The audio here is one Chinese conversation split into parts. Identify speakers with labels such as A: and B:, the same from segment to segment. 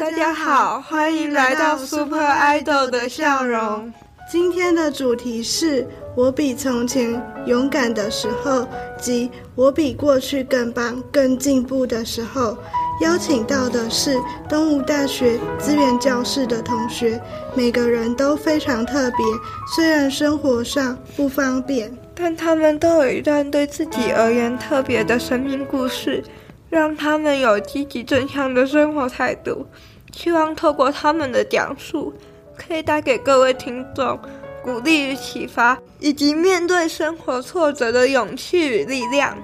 A: 大家好，欢迎来到 Super Idol 的笑容。
B: 今天的主题是我比从前勇敢的时候，及我比过去更棒、更进步的时候。邀请到的是东吴大学资源教室的同学，每个人都非常特别。虽然生活上不方便，
A: 但他们都有一段对自己而言特别的生命故事，让他们有积极正向的生活态度。希望透过他们的讲述，可以带给各位听众鼓励与启发，以及面对生活挫折的勇气与力量。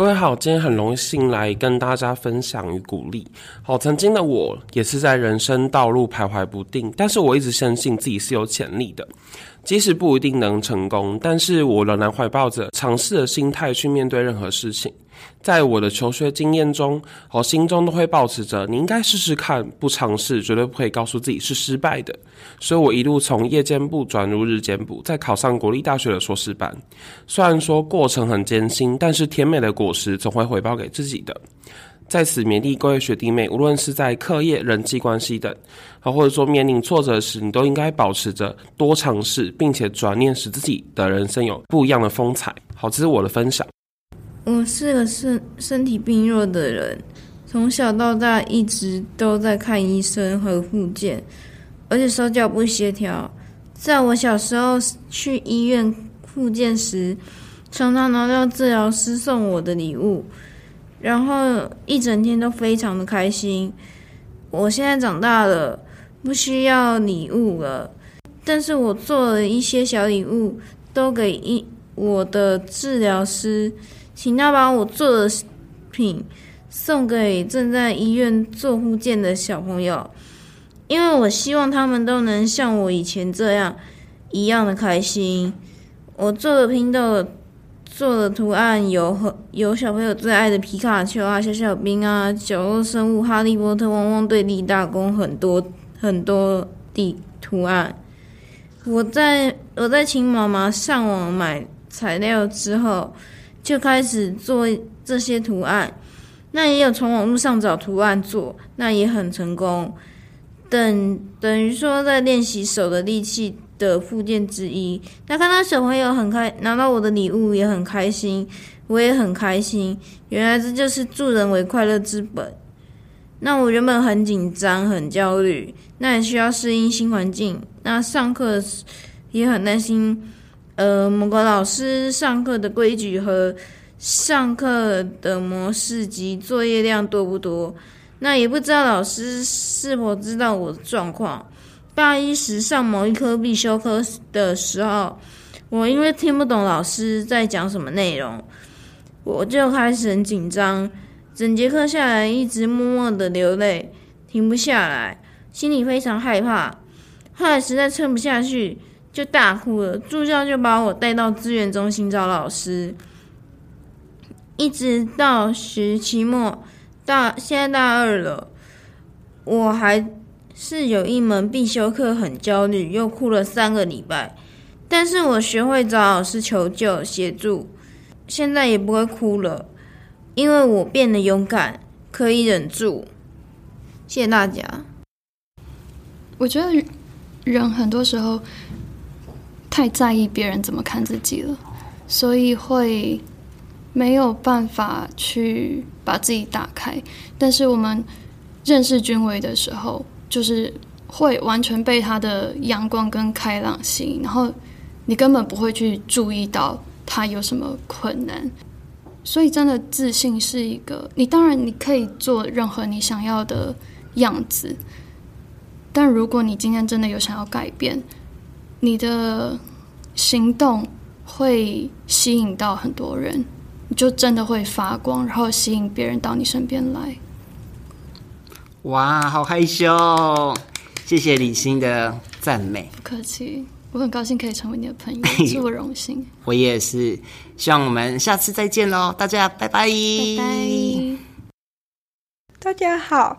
C: 各位好，今天很荣幸来跟大家分享与鼓励。好，曾经的我也是在人生道路徘徊不定，但是我一直相信自己是有潜力的。即使不一定能成功，但是我仍然怀抱着尝试的心态去面对任何事情。在我的求学经验中，我心中都会保持着你应该试试看，不尝试绝对不会告诉自己是失败的。所以我一路从夜间部转入日间部，再考上国立大学的硕士班。虽然说过程很艰辛，但是甜美的果实总会回报给自己的。在此勉励各位学弟妹，无论是在课业、人际关系等，啊，或者说面临挫折时，你都应该保持着多尝试，并且转念使自己的人生有不一样的风采。好，这是我的分享。
D: 我是个身身体病弱的人，从小到大一直都在看医生和复健，而且手脚不协调。在我小时候去医院复健时，常常拿到治疗师送我的礼物。然后一整天都非常的开心。我现在长大了，不需要礼物了，但是我做了一些小礼物，都给一我的治疗师，请他把我做的品送给正在医院做护健的小朋友，因为我希望他们都能像我以前这样一样的开心。我做的拼豆。做的图案有和有小朋友最爱的皮卡丘啊、小小兵啊、角落生物、哈利波特、汪汪队立大功，很多很多的图案。我在我在请妈妈上网买材料之后，就开始做这些图案。那也有从网络上找图案做，那也很成功。等等于说在练习手的力气。的附件之一，那看到小朋友很开，拿到我的礼物也很开心，我也很开心。原来这就是助人为快乐之本。那我原本很紧张、很焦虑，那也需要适应新环境。那上课也很担心，呃，某个老师上课的规矩和上课的模式及作业量多不多？那也不知道老师是否知道我的状况。大一时上某一科必修课的时候，我因为听不懂老师在讲什么内容，我就开始很紧张，整节课下来一直默默的流泪，停不下来，心里非常害怕。后来实在撑不下去，就大哭了。助教就把我带到资源中心找老师，一直到学期末，大现在大二了，我还。是有一门必修课很焦虑，又哭了三个礼拜，但是我学会找老师求救协助，现在也不会哭了，因为我变得勇敢，可以忍住。谢谢大家。
E: 我觉得人很多时候太在意别人怎么看自己了，所以会没有办法去把自己打开。但是我们认识君伟的时候。就是会完全被他的阳光跟开朗吸引，然后你根本不会去注意到他有什么困难。所以，真的自信是一个，你当然你可以做任何你想要的样子，但如果你今天真的有想要改变，你的行动会吸引到很多人，你就真的会发光，然后吸引别人到你身边来。
F: 哇，好害羞！谢谢李欣的赞美。
E: 不客气，我很高兴可以成为你的朋友，是我荣幸。
F: 我也是，希望我们下次再见喽，大家拜拜。
E: 拜拜。
A: 大家好，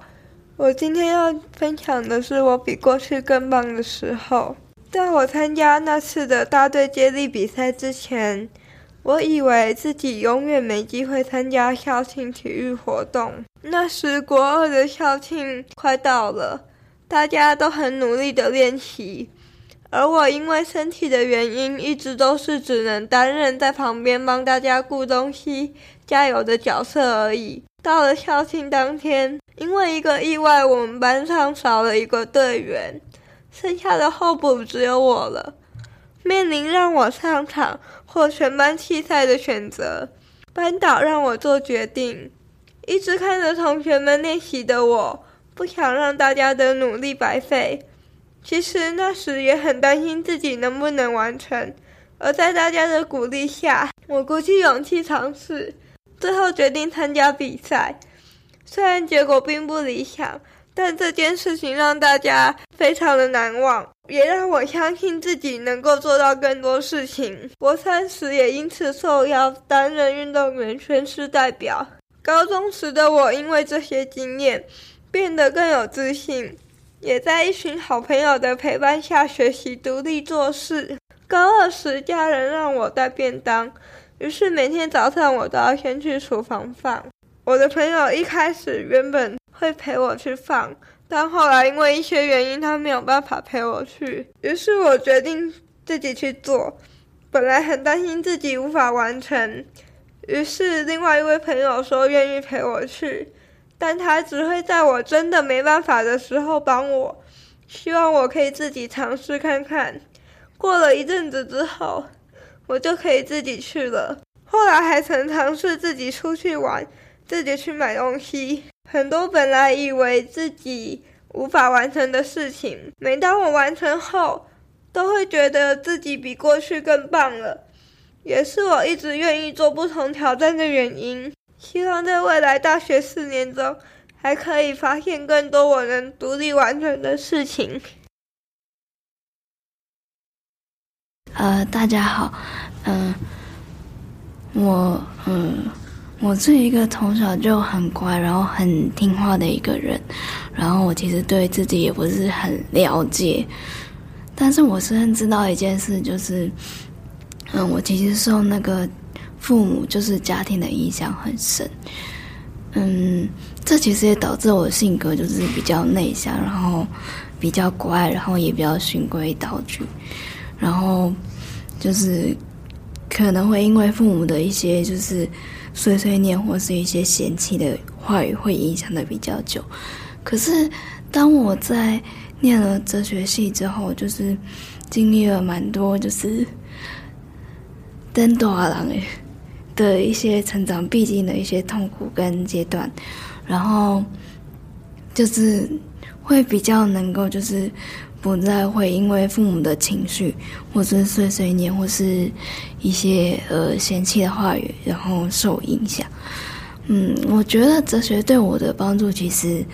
A: 我今天要分享的是我比过去更棒的时候。在我参加那次的大队接力比赛之前，我以为自己永远没机会参加校庆体育活动。那时国二的校庆快到了，大家都很努力的练习，而我因为身体的原因，一直都是只能担任在旁边帮大家顾东西、加油的角色而已。到了校庆当天，因为一个意外，我们班上少了一个队员，剩下的候补只有我了。面临让我上场或全班弃赛的选择，班导让我做决定。一直看着同学们练习的我，不想让大家的努力白费。其实那时也很担心自己能不能完成，而在大家的鼓励下，我鼓起勇气尝试，最后决定参加比赛。虽然结果并不理想，但这件事情让大家非常的难忘，也让我相信自己能够做到更多事情。国三时也因此受邀担任运动员宣誓代表。高中时的我，因为这些经验，变得更有自信，也在一群好朋友的陪伴下学习独立做事。高二时，家人让我带便当，于是每天早上我都要先去厨房放。我的朋友一开始原本会陪我去放，但后来因为一些原因，他没有办法陪我去，于是我决定自己去做。本来很担心自己无法完成。于是，另外一位朋友说愿意陪我去，但他只会在我真的没办法的时候帮我，希望我可以自己尝试看看。过了一阵子之后，我就可以自己去了。后来还曾尝试自己出去玩，自己去买东西。很多本来以为自己无法完成的事情，每当我完成后，都会觉得自己比过去更棒了。也是我一直愿意做不同挑战的原因。希望在未来大学四年中，还可以发现更多我能独立完成的事情。
G: 呃，大家好，嗯，我嗯，我是一个从小就很乖，然后很听话的一个人。然后我其实对自己也不是很了解，但是我深知道一件事，就是。嗯，我其实受那个父母就是家庭的影响很深。嗯，这其实也导致我性格就是比较内向，然后比较乖，然后也比较循规蹈矩，然后就是可能会因为父母的一些就是碎碎念或是一些嫌弃的话语，会影响的比较久。可是当我在念了哲学系之后，就是经历了蛮多就是。登多阿郎诶的一些成长必经的一些痛苦跟阶段，然后就是会比较能够就是不再会因为父母的情绪或是碎碎念或是一些呃嫌弃的话语，然后受影响。嗯，我觉得哲学对我的帮助其实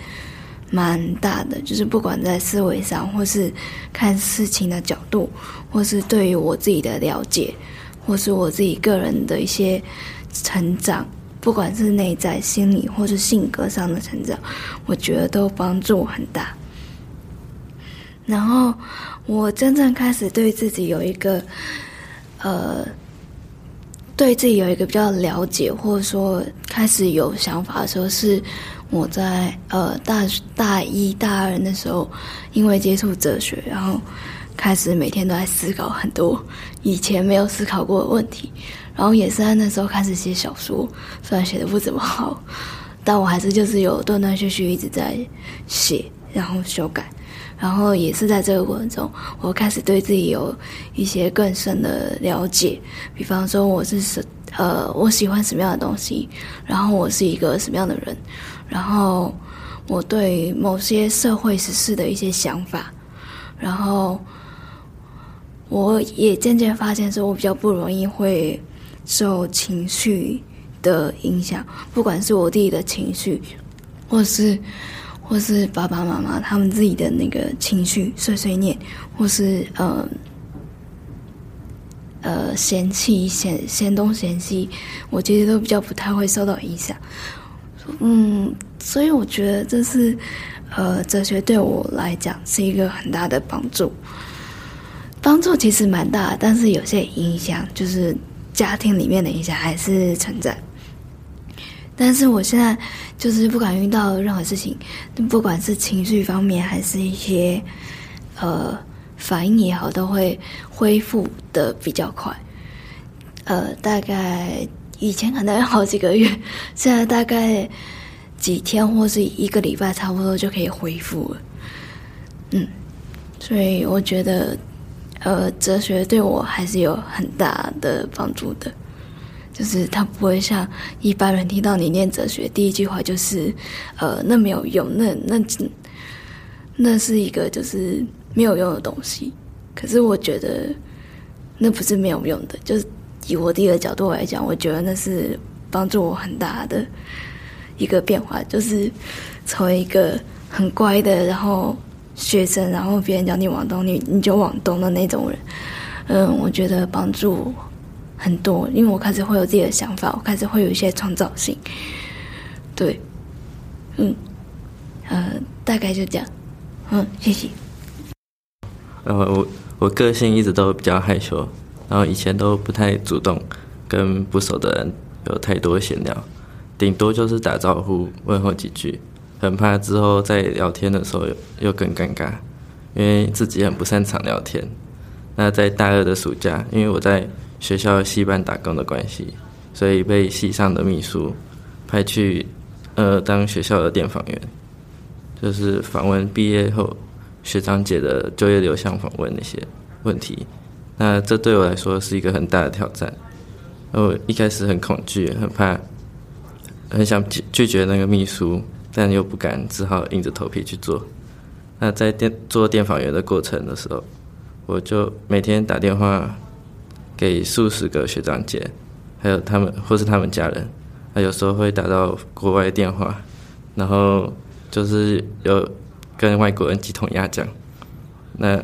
G: 蛮大的，就是不管在思维上，或是看事情的角度，或是对于我自己的了解。或是我自己个人的一些成长，不管是内在、心理或是性格上的成长，我觉得都帮助很大。然后我真正开始对自己有一个，呃，对自己有一个比较了解，或者说开始有想法的时候，是我在呃大大一、大二那时候，因为接触哲学，然后。开始每天都在思考很多以前没有思考过的问题，然后也是在那时候开始写小说，虽然写的不怎么好，但我还是就是有断断续续一直在写，然后修改，然后也是在这个过程中，我开始对自己有一些更深的了解，比方说我是什呃我喜欢什么样的东西，然后我是一个什么样的人，然后我对某些社会时事的一些想法，然后。我也渐渐发现，说我比较不容易会受情绪的影响，不管是我自己的情绪，或是或是爸爸妈妈他们自己的那个情绪碎碎念，或是呃呃嫌弃嫌嫌东嫌西，我其实都比较不太会受到影响。嗯，所以我觉得这是呃哲学对我来讲是一个很大的帮助。帮助其实蛮大，但是有些影响就是家庭里面的影响还是存在。但是我现在就是不敢遇到任何事情，不管是情绪方面还是一些呃反应也好，都会恢复的比较快。呃，大概以前可能要好几个月，现在大概几天或是一个礼拜，差不多就可以恢复了。嗯，所以我觉得，呃，哲学对我还是有很大的帮助的。就是他不会像一般人听到你念哲学，第一句话就是，呃，那没有用，那那那是一个就是没有用的东西。可是我觉得那不是没有用的，就是。以我第一个角度来讲，我觉得那是帮助我很大的一个变化，就是成为一个很乖的，然后学生，然后别人叫你往东，你你就往东的那种人。嗯，我觉得帮助很多，因为我开始会有自己的想法，我开始会有一些创造性。对，嗯，呃，大概就这样。嗯，谢谢。
H: 呃，我我个性一直都比较害羞。然后以前都不太主动跟不熟的人有太多闲聊，顶多就是打招呼问候几句，很怕之后在聊天的时候又更尴尬，因为自己很不擅长聊天。那在大二的暑假，因为我在学校戏班打工的关系，所以被系上的秘书派去呃当学校的电访员，就是访问毕业后学长姐的就业流向访问那些问题。那这对我来说是一个很大的挑战。我一开始很恐惧，很怕，很想拒拒绝那个秘书，但又不敢，只好硬着头皮去做。那在电做电访员的过程的时候，我就每天打电话给数十个学长姐，还有他们或是他们家人。还有时候会打到国外电话，然后就是有跟外国人鸡同鸭讲。那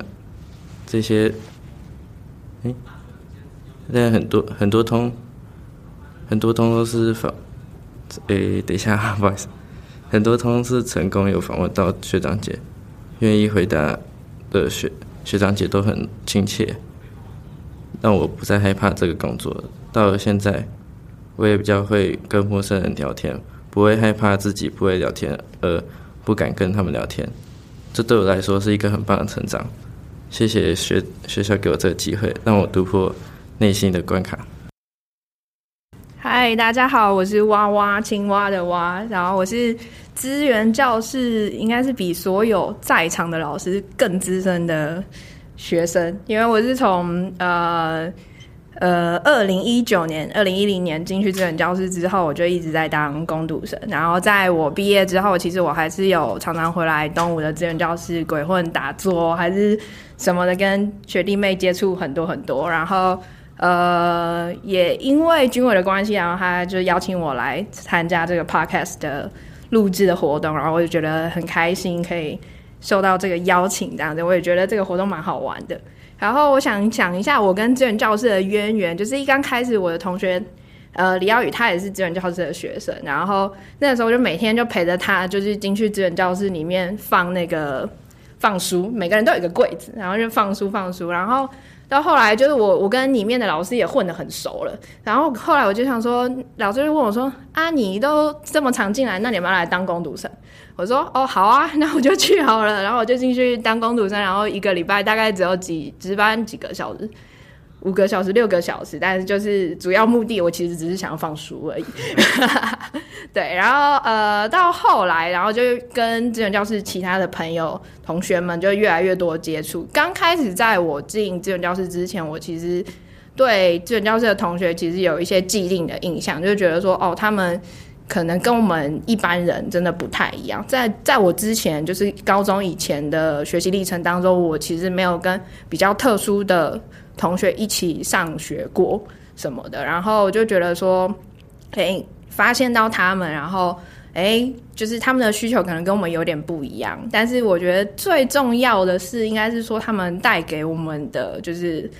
H: 这些。哎，现在很多很多通，很多通都是访，诶，等一下，不好意思，很多通是成功有访问到学长姐，愿意回答的学学长姐都很亲切，让我不再害怕这个工作。到了现在，我也比较会跟陌生人聊天，不会害怕自己不会聊天而不敢跟他们聊天，这对我来说是一个很棒的成长。谢谢学学校给我这个机会，让我突破内心的关卡。
I: 嗨，大家好，我是蛙蛙青蛙的蛙，然后我是资源教室，应该是比所有在场的老师更资深的学生，因为我是从呃。呃，二零一九年、二零一零年进去资源教室之后，我就一直在当攻读生。然后在我毕业之后，其实我还是有常常回来东吴的资源教室鬼混打坐，还是什么的，跟学弟妹接触很多很多。然后呃，也因为军委的关系，然后他就邀请我来参加这个 podcast 的录制的活动，然后我就觉得很开心，可以受到这个邀请，这样子，我也觉得这个活动蛮好玩的。然后我想讲一下我跟资源教室的渊源，就是一刚开始我的同学，呃，李耀宇他也是资源教室的学生，然后那个时候就每天就陪着他，就是进去资源教室里面放那个放书，每个人都有一个柜子，然后就放书放书，然后到后来就是我我跟里面的老师也混得很熟了，然后后来我就想说，老师就问我说啊，你都这么常进来，那你们要来当工读生？我说哦好啊，那我就去好了。然后我就进去当工读生，然后一个礼拜大概只有几值班几个小时，五个小时六个小时。但是就是主要目的，我其实只是想要放书而已。对，然后呃到后来，然后就跟资源教室其他的朋友同学们就越来越多接触。刚开始在我进资源教室之前，我其实对资源教室的同学其实有一些既定的印象，就觉得说哦他们。可能跟我们一般人真的不太一样。在在我之前，就是高中以前的学习历程当中，我其实没有跟比较特殊的同学一起上学过什么的。然后我就觉得说，哎，发现到他们，然后诶，就是他们的需求可能跟我们有点不一样。但是我觉得最重要的是，应该是说他们带给我们的就是。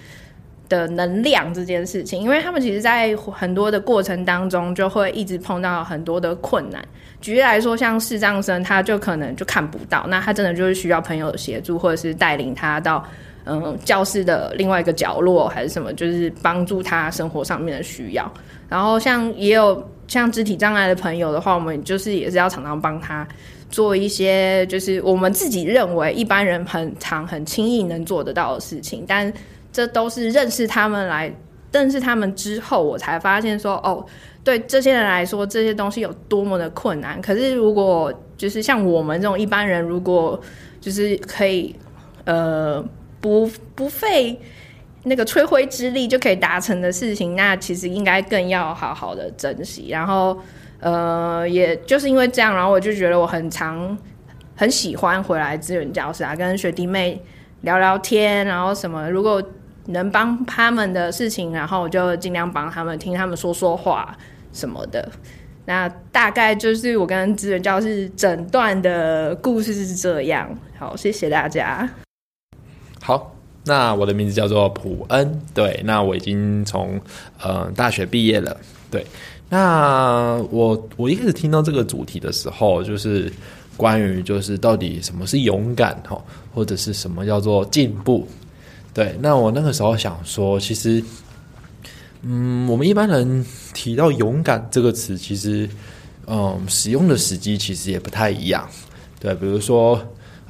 I: 的能量这件事情，因为他们其实，在很多的过程当中，就会一直碰到很多的困难。举例来说，像视障生，他就可能就看不到，那他真的就是需要朋友的协助，或者是带领他到嗯教室的另外一个角落还是什么，就是帮助他生活上面的需要。然后像也有像肢体障碍的朋友的话，我们就是也是要常常帮他做一些，就是我们自己认为一般人很常很轻易能做得到的事情，但这都是认识他们来认识他们之后，我才发现说哦。对这些人来说，这些东西有多么的困难。可是，如果就是像我们这种一般人，如果就是可以，呃，不不费那个吹灰之力就可以达成的事情，那其实应该更要好好的珍惜。然后，呃，也就是因为这样，然后我就觉得我很常很喜欢回来资源教室啊，跟学弟妹聊聊天，然后什么，如果能帮他们的事情，然后我就尽量帮他们，听他们说说话。什么的，那大概就是我跟资源教室整段的故事是这样。好，谢谢大家。
J: 好，那我的名字叫做普恩。对，那我已经从呃大学毕业了。对，那我我一开始听到这个主题的时候，就是关于就是到底什么是勇敢哈，或者是什么叫做进步。对，那我那个时候想说，其实。嗯，我们一般人提到“勇敢”这个词，其实，嗯，使用的时机其实也不太一样。对，比如说，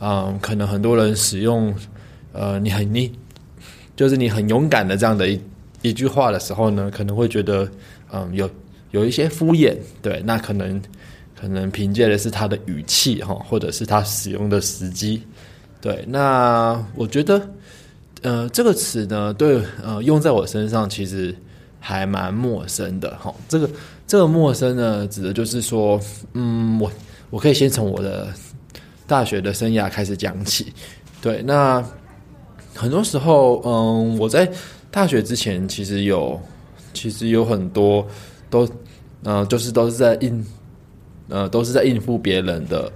J: 嗯，可能很多人使用，呃，你很你，就是你很勇敢的这样的一一句话的时候呢，可能会觉得，嗯，有有一些敷衍。对，那可能可能凭借的是他的语气哈，或者是他使用的时机。对，那我觉得，呃，这个词呢，对，呃，用在我身上其实。还蛮陌生的哈，这个这个陌生呢，指的就是说，嗯，我我可以先从我的大学的生涯开始讲起。对，那很多时候，嗯，我在大学之前，其实有其实有很多都，呃，就是都是在应，呃，都是在应付别人的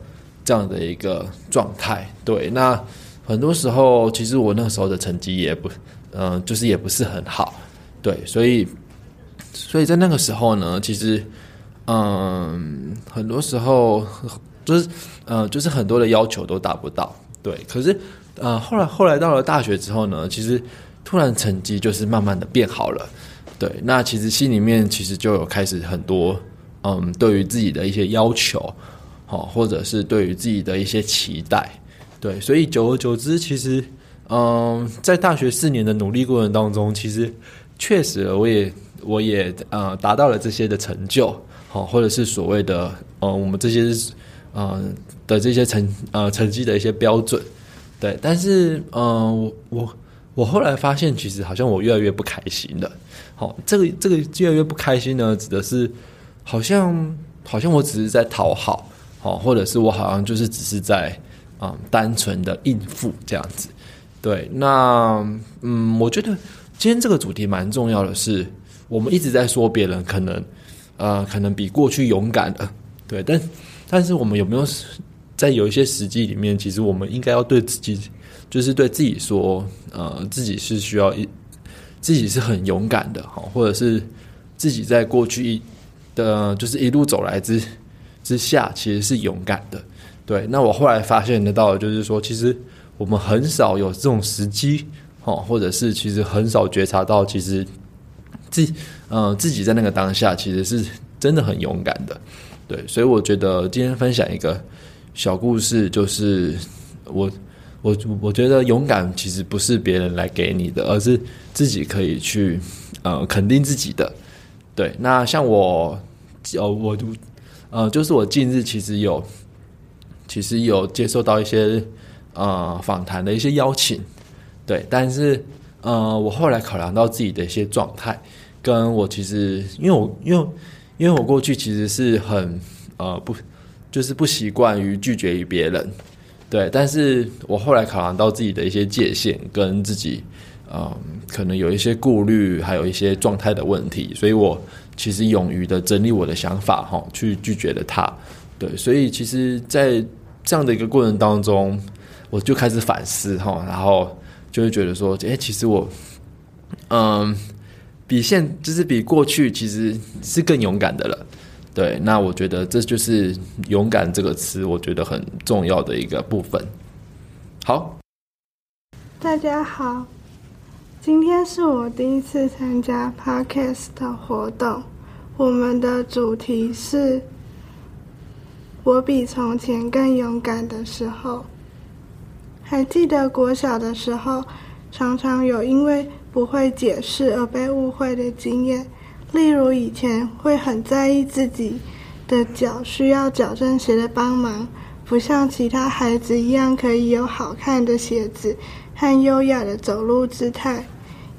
J: 这样的一个状态。对，那很多时候，其实我那时候的成绩也不，嗯，就是也不是很好。对，所以，所以在那个时候呢，其实，嗯，很多时候就是，呃，就是很多的要求都达不到。对，可是，呃，后来后来到了大学之后呢，其实突然成绩就是慢慢的变好了。对，那其实心里面其实就有开始很多，嗯，对于自己的一些要求，好，或者是对于自己的一些期待。对，所以久而久之，其实，嗯，在大学四年的努力过程当中，其实。确实，我也我也呃达到了这些的成就，好，或者是所谓的呃我们这些呃的这些成呃成绩的一些标准，对。但是呃我我我后来发现，其实好像我越来越不开心了。好，这个这个越来越不开心呢，指的是好像好像我只是在讨好，好，或者是我好像就是只是在啊单纯的应付这样子。对，那嗯，我觉得。今天这个主题蛮重要的，是我们一直在说别人可能，呃，可能比过去勇敢了，对，但但是我们有没有在有一些实际里面，其实我们应该要对自己，就是对自己说，呃，自己是需要一，自己是很勇敢的，哈，或者是自己在过去一的，就是一路走来之之下，其实是勇敢的，对。那我后来发现得到，就是说，其实我们很少有这种时机。哦，或者是其实很少觉察到，其实自嗯自己在那个当下，其实是真的很勇敢的，对，所以我觉得今天分享一个小故事，就是我我我觉得勇敢其实不是别人来给你的，而是自己可以去呃肯定自己的，对。那像我呃我呃就是我近日其实有其实有接受到一些呃访谈的一些邀请。对，但是，呃，我后来考量到自己的一些状态，跟我其实，因为我因为因为我过去其实是很呃不，就是不习惯于拒绝于别人，对，但是我后来考量到自己的一些界限，跟自己，嗯，可能有一些顾虑，还有一些状态的问题，所以我其实勇于的整理我的想法，哈，去拒绝了他，对，所以其实，在这样的一个过程当中，我就开始反思，哈，然后。就会觉得说，哎，其实我，嗯，比现就是比过去其实是更勇敢的了。对，那我觉得这就是“勇敢”这个词，我觉得很重要的一个部分。好，
B: 大家好，今天是我第一次参加 Podcast 的活动。我们的主题是“我比从前更勇敢的时候”。还记得国小的时候，常常有因为不会解释而被误会的经验。例如，以前会很在意自己的脚需要矫正鞋的帮忙，不像其他孩子一样可以有好看的鞋子和优雅的走路姿态，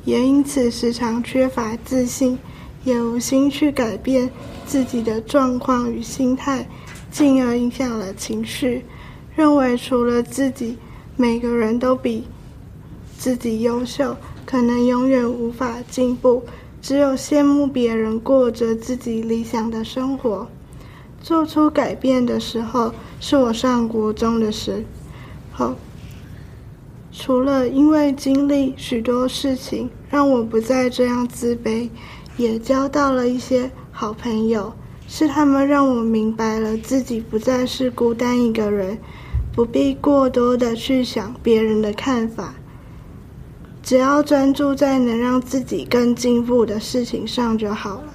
B: 也因此时常缺乏自信，也无心去改变自己的状况与心态，进而影响了情绪，认为除了自己，每个人都比自己优秀，可能永远无法进步。只有羡慕别人过着自己理想的生活。做出改变的时候，是我上国中的时候。除了因为经历许多事情，让我不再这样自卑，也交到了一些好朋友。是他们让我明白了自己不再是孤单一个人，不必过多的去想别人的看法。只要专注在能让自己更进步的事情上就好了。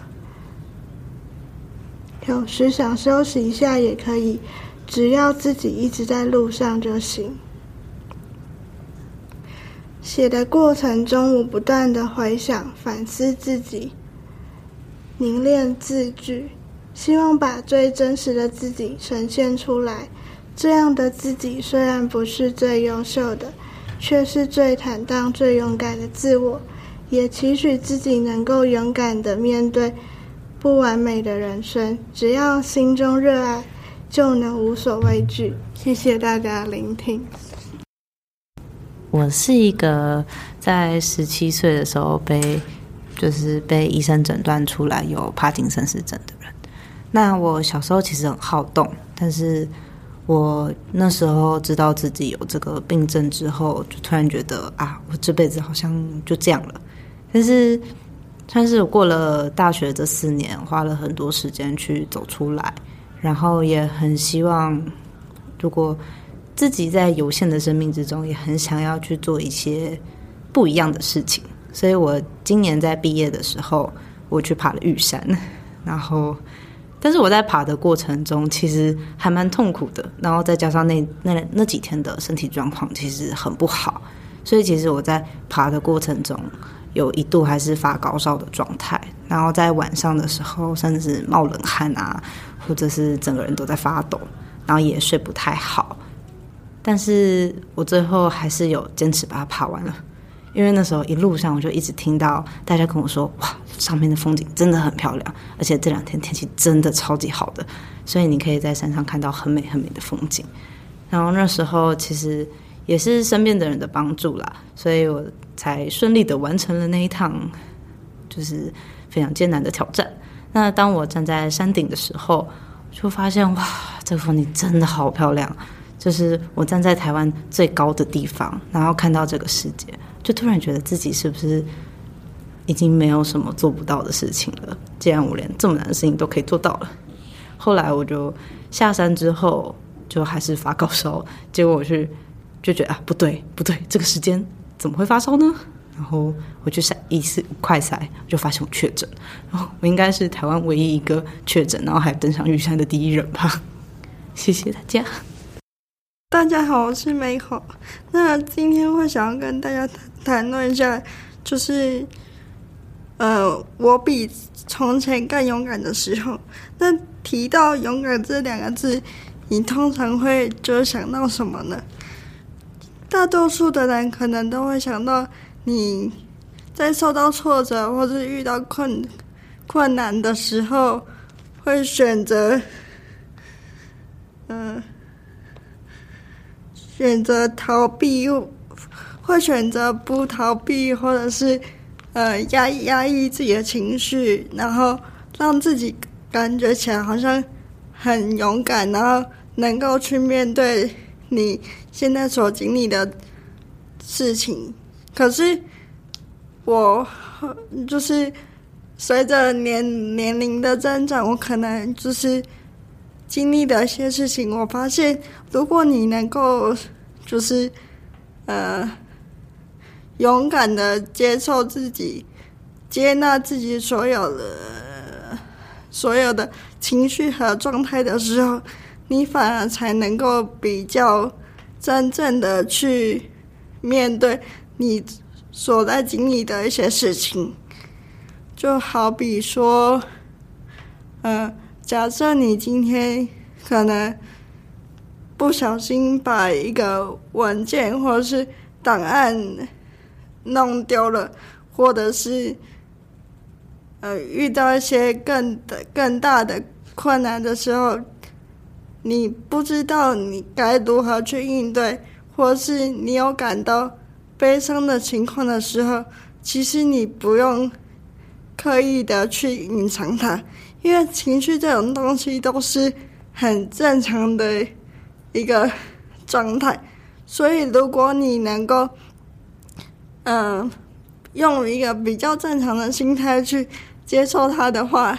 B: 有时想休息一下也可以，只要自己一直在路上就行。写的过程中，我不断的回想、反思自己，凝练字句，希望把最真实的自己呈现出来。这样的自己虽然不是最优秀的。却是最坦荡、最勇敢的自我，也期许自己能够勇敢的面对不完美的人生。只要心中热爱，就能无所畏惧。谢谢大家聆听。
K: 我是一个在十七岁的时候被，就是被医生诊断出来有帕金森氏症的。那我小时候其实很好动，但是。我那时候知道自己有这个病症之后，就突然觉得啊，我这辈子好像就这样了。但是，算是过了大学这四年，花了很多时间去走出来，然后也很希望，如果自己在有限的生命之中，也很想要去做一些不一样的事情。所以我今年在毕业的时候，我去爬了玉山，然后。但是我在爬的过程中，其实还蛮痛苦的。然后再加上那那那几天的身体状况其实很不好，所以其实我在爬的过程中，有一度还是发高烧的状态。然后在晚上的时候，甚至冒冷汗啊，或者是整个人都在发抖，然后也睡不太好。但是我最后还是有坚持把它爬完了。因为那时候一路上我就一直听到大家跟我说：“哇，上面的风景真的很漂亮，而且这两天天气真的超级好的，所以你可以在山上看到很美很美的风景。”然后那时候其实也是身边的人的帮助啦，所以我才顺利的完成了那一趟就是非常艰难的挑战。那当我站在山顶的时候，就发现哇，这个风景真的好漂亮，就是我站在台湾最高的地方，然后看到这个世界。就突然觉得自己是不是已经没有什么做不到的事情了？既然我连这么难的事情都可以做到了，后来我就下山之后就还是发高烧，结果我去就觉得啊，不对不对，这个时间怎么会发烧呢？然后我去筛一次快筛，就发现我确诊，然后我应该是台湾唯一一个确诊，然后还登上玉山的第一人吧。谢谢大家。
L: 大家好，我是美好。那今天会想要跟大家谈论一下，就是，呃，我比从前更勇敢的时候。那提到勇敢这两个字，你通常会就想到什么呢？大多数的人可能都会想到你在受到挫折或者遇到困困难的时候，会选择，嗯。选择逃避，又会选择不逃避，或者是呃压抑压抑自己的情绪，然后让自己感觉起来好像很勇敢，然后能够去面对你现在所经历的事情。可是我就是随着年年龄的增长，我可能就是。经历的一些事情，我发现，如果你能够，就是，呃，勇敢的接受自己，接纳自己所有的所有的情绪和状态的时候，你反而才能够比较真正的去面对你所在经历的一些事情。就好比说，嗯，假设你今天可能不小心把一个文件或者是档案弄丢了，或者是呃遇到一些更的更大的困难的时候，你不知道你该如何去应对，或是你有感到悲伤的情况的时候，其实你不用刻意的去隐藏它，因为情绪这种东西都是很正常的一个状态，所以如果你能够，嗯，用一个比较正常的心态去接受它的话，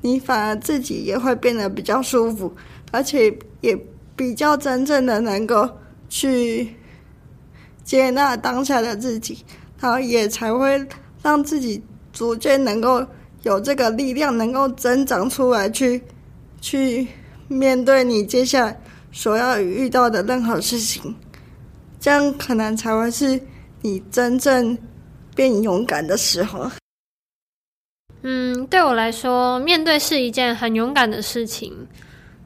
L: 你反而自己也会变得比较舒服，而且也比较真正的能够去接纳当下的自己，然后也才会让自己逐渐能够有这个力量，能够增长出来，去去面对你接下来所要遇到的任何事情，这样可能才会是你真正变勇敢的时候。
M: 嗯，对我来说，面对是一件很勇敢的事情。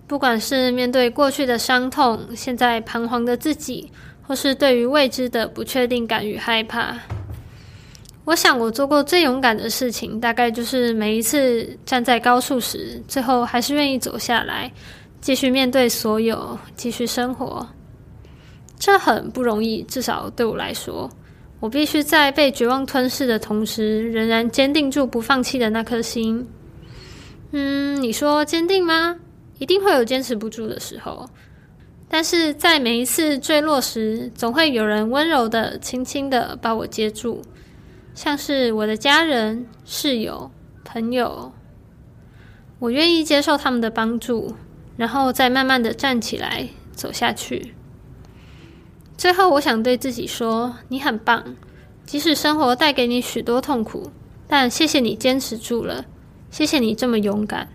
M: 不管是面对过去的伤痛，现在彷徨的自己，或是对于未知的不确定感与害怕，我想我做过最勇敢的事情，大概就是每一次站在高处时，最后还是愿意走下来，继续面对所有，继续生活。这很不容易，至少对我来说。我必须在被绝望吞噬的同时，仍然坚定住不放弃的那颗心。嗯，你说坚定吗？一定会有坚持不住的时候，但是在每一次坠落时，总会有人温柔的、轻轻的把我接住，像是我的家人、室友、朋友。我愿意接受他们的帮助，然后再慢慢的站起来，走下去。最后，我想对自己说：“你很棒，即使生活带给你许多痛苦，但谢谢你坚持住了，谢谢你这么勇敢，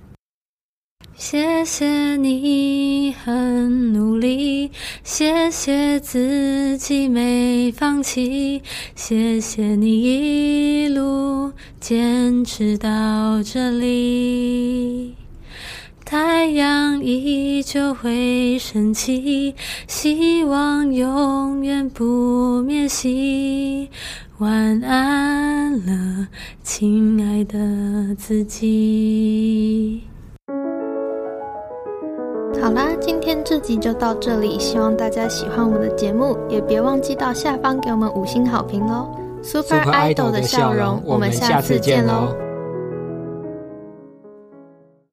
M: 谢谢你很努力，谢谢自己没放弃，谢谢你一路坚持到这里。”太阳依旧会升起，希望永远不灭息。晚安了，亲爱的自己。
N: 好啦，今天这集就到这里，希望大家喜欢我们的节目，也别忘记到下方给我们五星好评喽！Super Idol 的笑容，我们下次见喽！